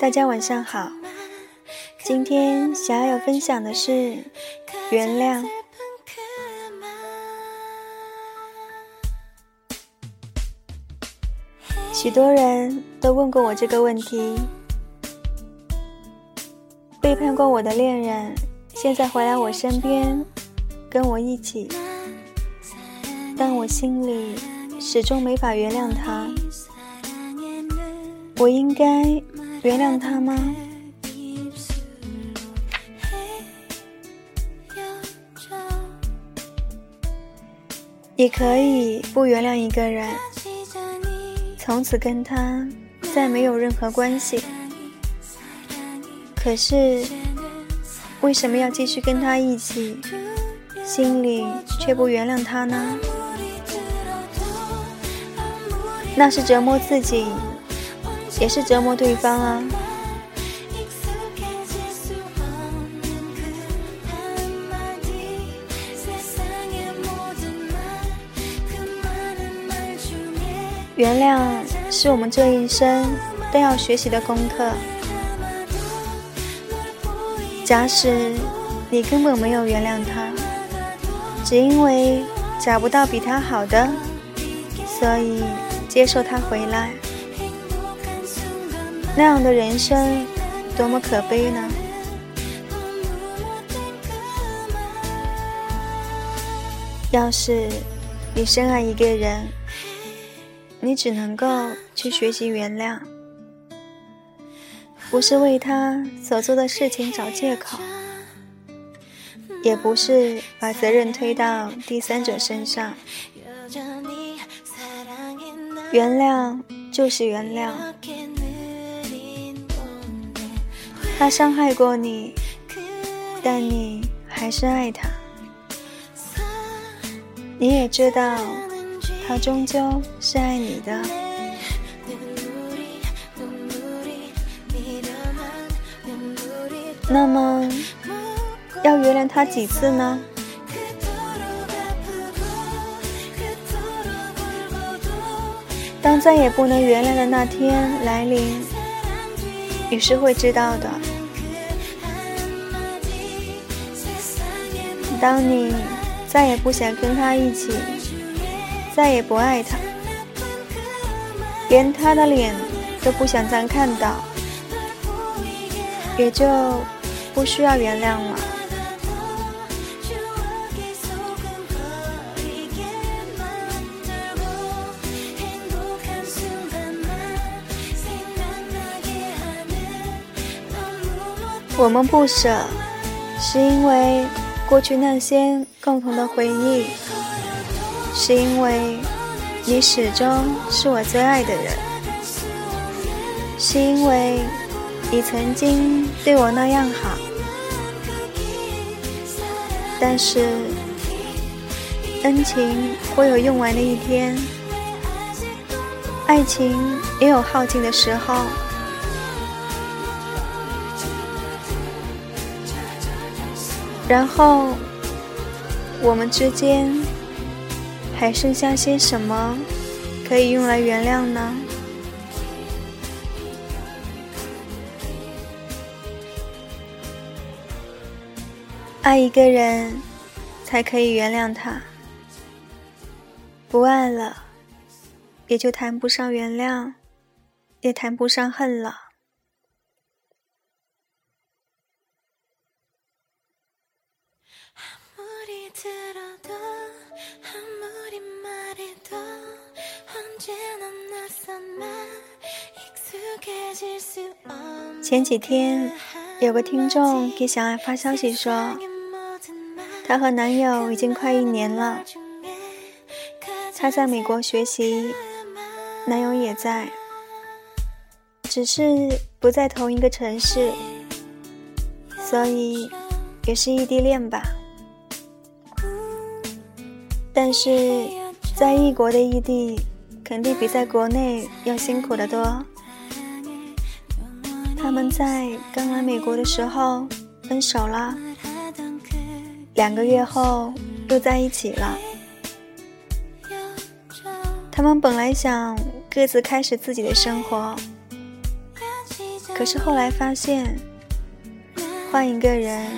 大家晚上好，今天想要分享的是原谅。许多人都问过我这个问题：背叛过我的恋人，现在回来我身边，跟我一起，但我心里始终没法原谅他。我应该原谅他吗？你可以不原谅一个人，从此跟他再没有任何关系。可是，为什么要继续跟他一起，心里却不原谅他呢？那是折磨自己。也是折磨对方啊！原谅是我们这一生都要学习的功课。假使你根本没有原谅他，只因为找不到比他好的，所以接受他回来。那样的人生多么可悲呢？要是你深爱一个人，你只能够去学习原谅，不是为他所做的事情找借口，也不是把责任推到第三者身上。原谅就是原谅。他伤害过你，但你还是爱他。你也知道，他终究是爱你的。那么，要原谅他几次呢？当再也不能原谅的那天来临，你是会知道的。当你再也不想跟他一起，再也不爱他，连他的脸都不想再看到，也就不需要原谅了。我们不舍，是因为。过去那些共同的回忆，是因为你始终是我最爱的人，是因为你曾经对我那样好。但是，恩情会有用完的一天，爱情也有耗尽的时候。然后，我们之间还剩下些什么可以用来原谅呢？爱一个人，才可以原谅他；不爱了，也就谈不上原谅，也谈不上恨了。前几天，有个听众给小爱发消息说，她和男友已经快一年了。她在美国学习，男友也在，只是不在同一个城市，所以也是异地恋吧。但是在异国的异地，肯定比在国内要辛苦的多。他们在刚来美国的时候分手了，两个月后又在一起了。他们本来想各自开始自己的生活，可是后来发现，换一个人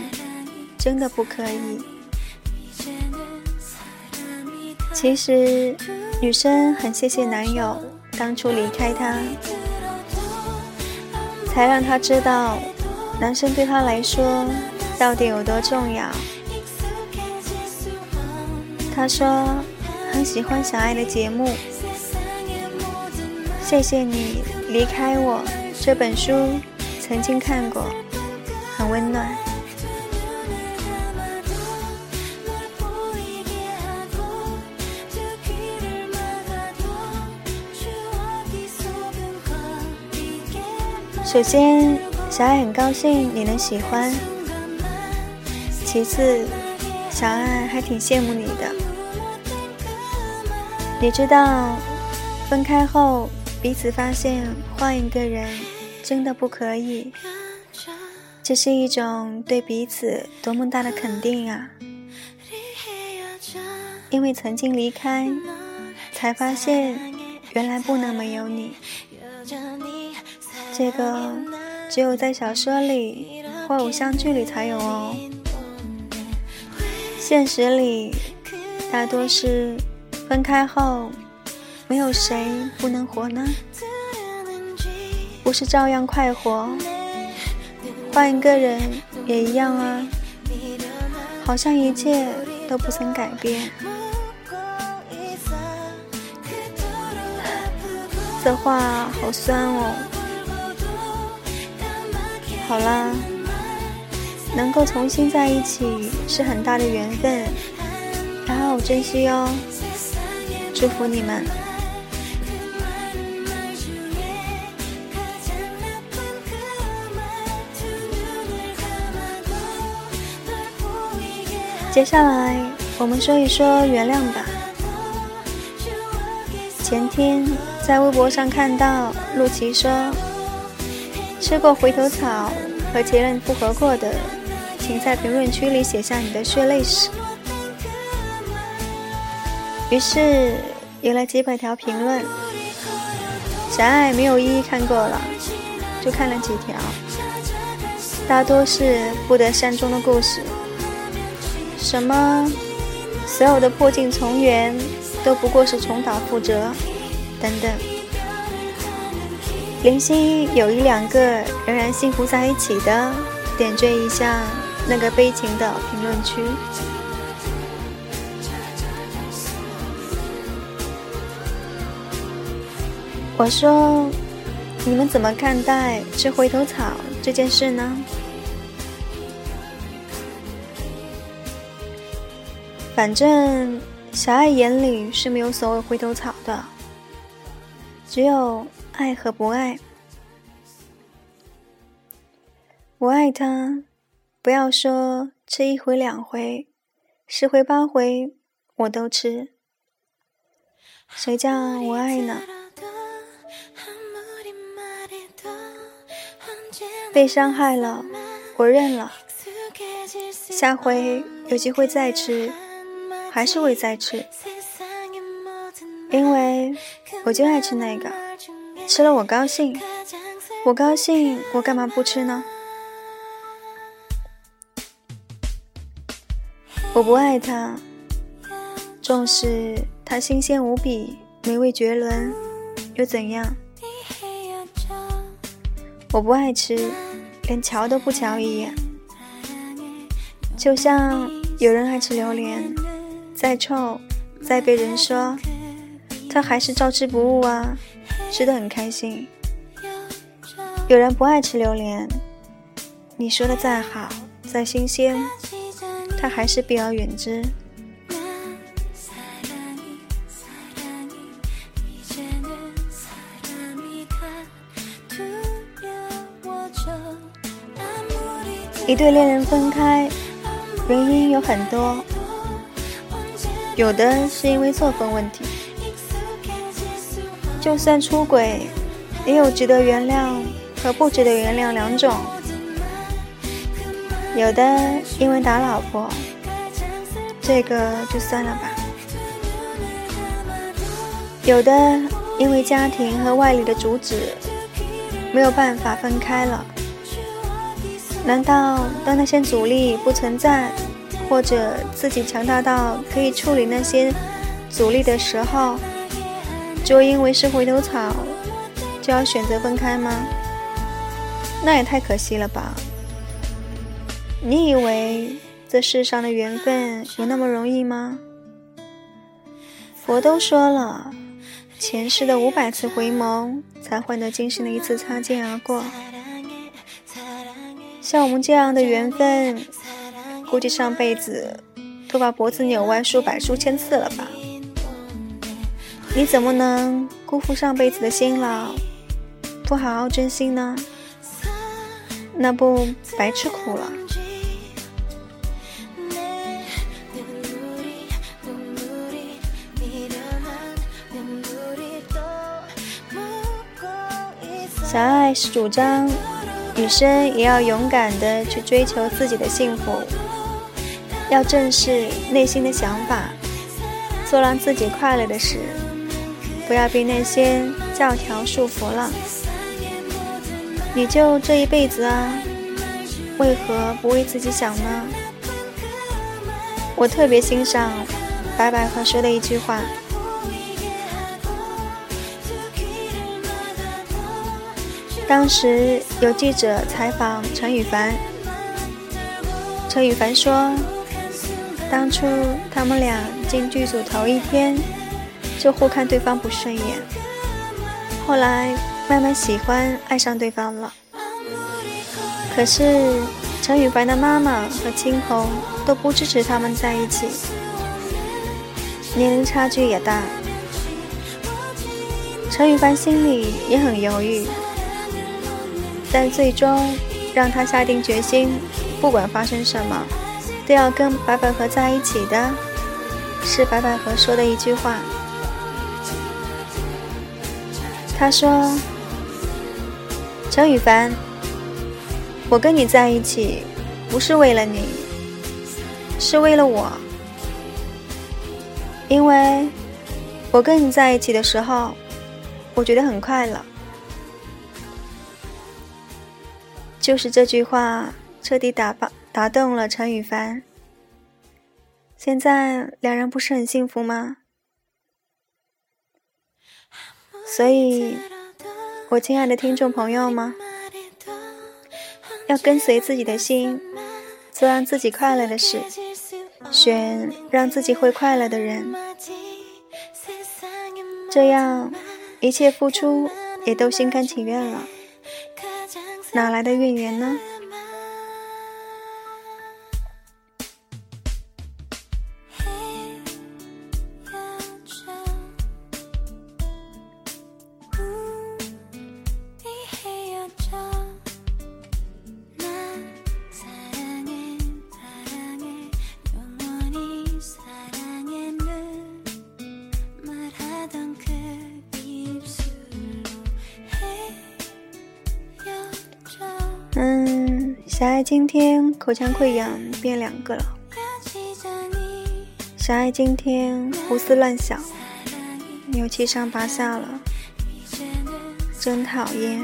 真的不可以。其实，女生很谢谢男友当初离开她，才让她知道男生对她来说到底有多重要。他说很喜欢小爱的节目。谢谢你离开我。这本书曾经看过，很温暖。首先，小爱很高兴你能喜欢。其次，小爱还挺羡慕你的。你知道，分开后。彼此发现换一个人真的不可以，这是一种对彼此多么大的肯定啊！因为曾经离开，才发现原来不能没有你。这个只有在小说里或偶像剧里才有哦，现实里大多是分开后。没有谁不能活呢，不是照样快活？换一个人也一样啊，好像一切都不曾改变。这话好酸哦。好啦，能够重新在一起是很大的缘分，好好珍惜哦。祝福你们。接下来我们说一说原谅吧。前天在微博上看到陆琪说：“吃过回头草和前任复合过的，请在评论区里写下你的血泪史。”于是有了几百条评论，小爱没有一一看过了，就看了几条，大多是不得善终的故事。什么？所有的破镜重圆都不过是重蹈覆辙，等等。零星有一两个仍然幸福在一起的，点缀一下那个悲情的评论区。我说，你们怎么看待吃回头草这件事呢？反正小爱眼里是没有所谓回头草的，只有爱和不爱。我爱他，不要说吃一回两回，十回八回我都吃。谁叫我爱呢？被伤害了，我认了。下回有机会再吃。还是会再吃，因为我就爱吃那个，吃了我高兴，我高兴，我干嘛不吃呢？我不爱它，纵使它新鲜无比、美味绝伦，又怎样？我不爱吃，连瞧都不瞧一眼，就像有人爱吃榴莲。再臭，再被人说，他还是照吃不误啊，吃的很开心。有人不爱吃榴莲，你说的再好，再新鲜，他还是避而远之。一对恋人分开，原因有很多。有的是因为作风问题，就算出轨，也有值得原谅和不值得原谅两种。有的因为打老婆，这个就算了吧；有的因为家庭和外力的阻止，没有办法分开了。难道当那些阻力不存在，或者自己强大到可以处理那些阻力的时候，就因为是回头草，就要选择分开吗？那也太可惜了吧！你以为这世上的缘分有那么容易吗？佛都说了，前世的五百次回眸，才换得今生的一次擦肩而过。像我们这样的缘分，估计上辈子都把脖子扭弯数百数千次了吧？你怎么能辜负上辈子的辛劳，不好好珍惜呢？那不白吃苦了？小爱是主张。女生也要勇敢的去追求自己的幸福，要正视内心的想法，做让自己快乐的事，不要被那些教条束缚了。你就这一辈子啊，为何不为自己想呢？我特别欣赏白百合说的一句话。当时有记者采访陈羽凡，陈羽凡说：“当初他们俩进剧组头一天，就互看对方不顺眼，后来慢慢喜欢爱上对方了。可是陈羽凡的妈妈和青红都不支持他们在一起，年龄差距也大，陈羽凡心里也很犹豫。”但最终让他下定决心，不管发生什么，都要跟白百合在一起的，是白百合说的一句话。他说：“陈羽凡，我跟你在一起，不是为了你，是为了我，因为我跟你在一起的时候，我觉得很快乐。”就是这句话彻底打爆打动了陈羽凡。现在两人不是很幸福吗？所以，我亲爱的听众朋友们，要跟随自己的心，做让自己快乐的事，选让自己会快乐的人，这样一切付出也都心甘情愿了。哪来的怨言呢？小爱今天口腔溃疡变两个了。小爱今天胡思乱想，牛气上八下了，真讨厌。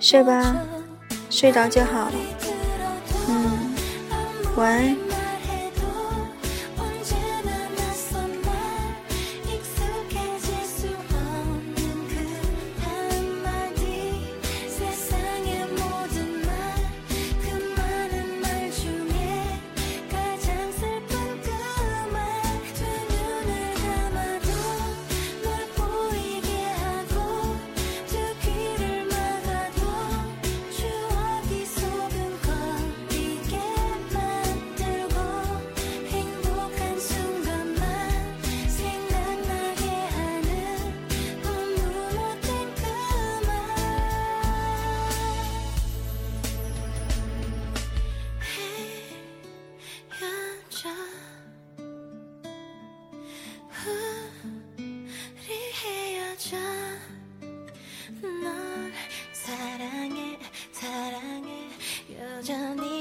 睡吧，睡着就好了。嗯，晚安。着你